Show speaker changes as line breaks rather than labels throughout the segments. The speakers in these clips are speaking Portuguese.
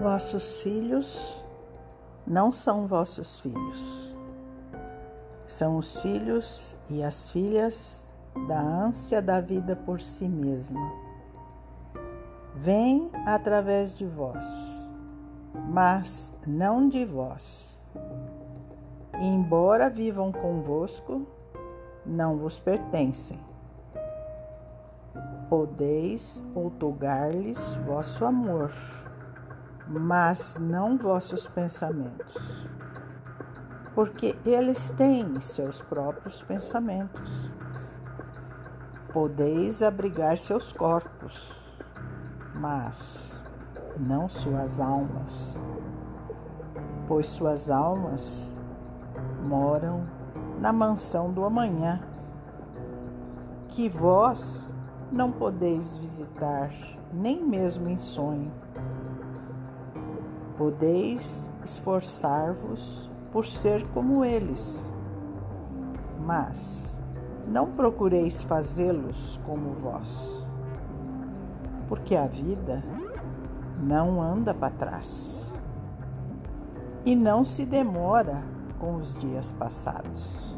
Vossos filhos não são vossos filhos, são os filhos e as filhas da ânsia da vida por si mesma. Vêm através de vós, mas não de vós. Embora vivam convosco, não vos pertencem. Podeis outorgar-lhes vosso amor mas não vossos pensamentos, porque eles têm seus próprios pensamentos. Podeis abrigar seus corpos, mas não suas almas, pois suas almas moram na mansão do amanhã, que vós não podeis visitar nem mesmo em sonho Podeis esforçar-vos por ser como eles, mas não procureis fazê-los como vós, porque a vida não anda para trás e não se demora com os dias passados.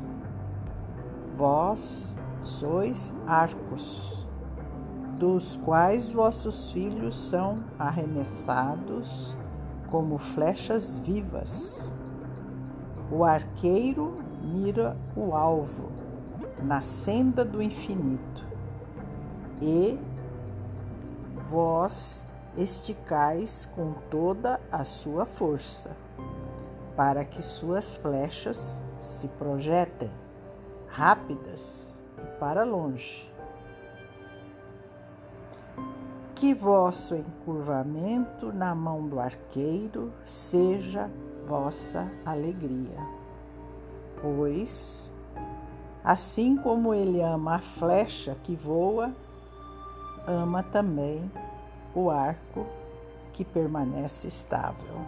Vós sois arcos, dos quais vossos filhos são arremessados como flechas vivas. O arqueiro mira o alvo na senda do infinito e vós esticais com toda a sua força, para que suas flechas se projetem rápidas e para longe que vosso encurvamento na mão do arqueiro seja vossa alegria. Pois, assim como ele ama a flecha que voa, ama também o arco que permanece estável.